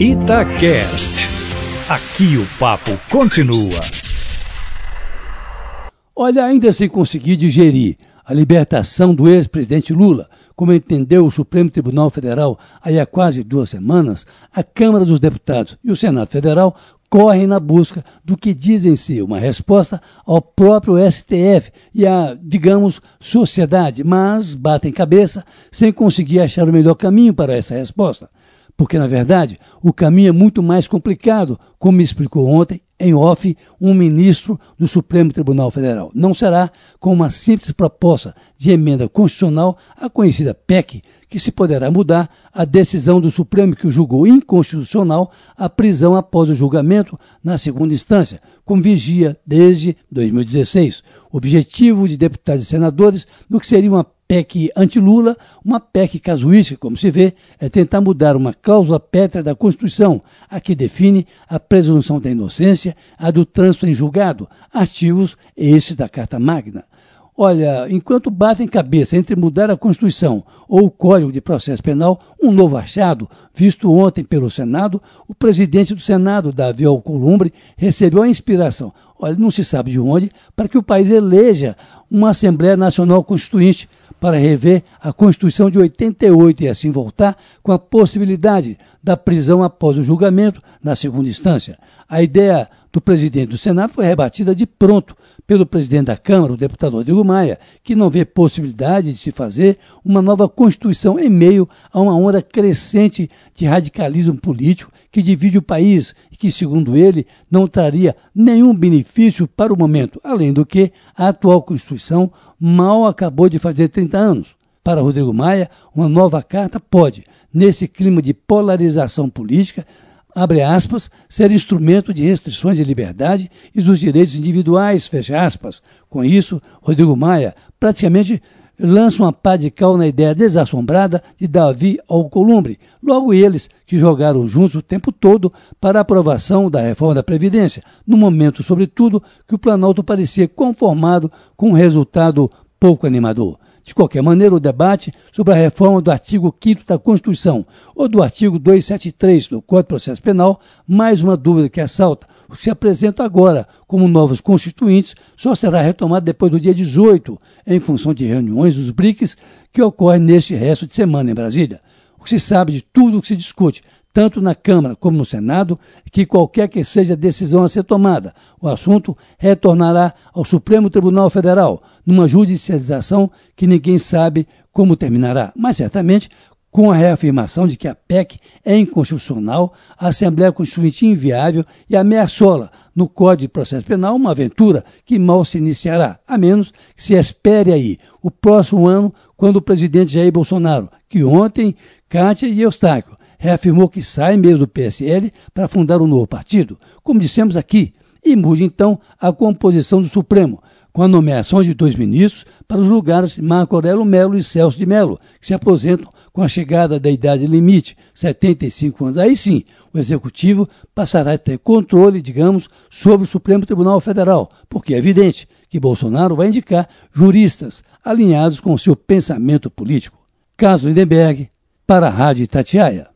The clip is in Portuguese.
Itacast. Aqui o papo continua. Olha, ainda sem conseguir digerir a libertação do ex-presidente Lula, como entendeu o Supremo Tribunal Federal aí há quase duas semanas, a Câmara dos Deputados e o Senado Federal correm na busca do que dizem ser uma resposta ao próprio STF e à, digamos, sociedade, mas batem cabeça sem conseguir achar o melhor caminho para essa resposta. Porque, na verdade, o caminho é muito mais complicado, como explicou ontem em off um ministro do Supremo Tribunal Federal. Não será com uma simples proposta de emenda constitucional, a conhecida PEC, que se poderá mudar a decisão do Supremo que julgou inconstitucional a prisão após o julgamento na segunda instância, com vigia desde 2016. O objetivo de deputados e senadores no que seria uma PEC anti-Lula, uma PEC casuística, como se vê, é tentar mudar uma cláusula pétrea da Constituição, a que define a presunção da inocência, a do trânsito em julgado, artigos esses da Carta Magna. Olha, enquanto batem cabeça entre mudar a Constituição ou o Código de Processo Penal, um novo achado, visto ontem pelo Senado, o presidente do Senado, Davi Alcolumbre, recebeu a inspiração, olha, não se sabe de onde, para que o país eleja uma Assembleia Nacional Constituinte para rever a Constituição de 88 e assim voltar com a possibilidade da prisão após o julgamento na segunda instância. A ideia do presidente do Senado foi rebatida de pronto pelo presidente da Câmara, o deputado Rodrigo Maia, que não vê possibilidade de se fazer uma nova Constituição em meio a uma onda crescente de radicalismo político que divide o país e que, segundo ele, não traria nenhum benefício para o momento, além do que a atual Constituição mal acabou de fazer 30 anos. Para Rodrigo Maia, uma nova carta pode, nesse clima de polarização política, abre aspas, ser instrumento de restrições de liberdade e dos direitos individuais, fecha aspas. Com isso, Rodrigo Maia praticamente lança uma pá de cal na ideia desassombrada de Davi Alcolumbre, logo eles que jogaram juntos o tempo todo para a aprovação da reforma da Previdência, no momento, sobretudo, que o Planalto parecia conformado com um resultado pouco animador. De qualquer maneira, o debate sobre a reforma do artigo 5 da Constituição ou do artigo 273 do Código de Processo Penal, mais uma dúvida que assalta. O que se apresenta agora como novos constituintes só será retomado depois do dia 18, em função de reuniões dos BRICS que ocorrem neste resto de semana em Brasília. O que se sabe de tudo o que se discute tanto na Câmara como no Senado, que qualquer que seja a decisão a ser tomada, o assunto retornará ao Supremo Tribunal Federal, numa judicialização que ninguém sabe como terminará, mas certamente com a reafirmação de que a PEC é inconstitucional, a Assembleia Constituinte inviável e ameaçou-la no Código de Processo Penal uma aventura que mal se iniciará, a menos que se espere aí o próximo ano, quando o presidente Jair Bolsonaro, que ontem, Kátia e Eustáquio, reafirmou que sai mesmo do PSL para fundar um novo partido, como dissemos aqui, e mude então a composição do Supremo, com a nomeação de dois ministros para os lugares Marco Aurélio Melo e Celso de Melo, que se aposentam com a chegada da idade limite, 75 anos. Aí sim, o Executivo passará a ter controle, digamos, sobre o Supremo Tribunal Federal, porque é evidente que Bolsonaro vai indicar juristas alinhados com o seu pensamento político. Caso Lindenberg, para a Rádio Itatiaia.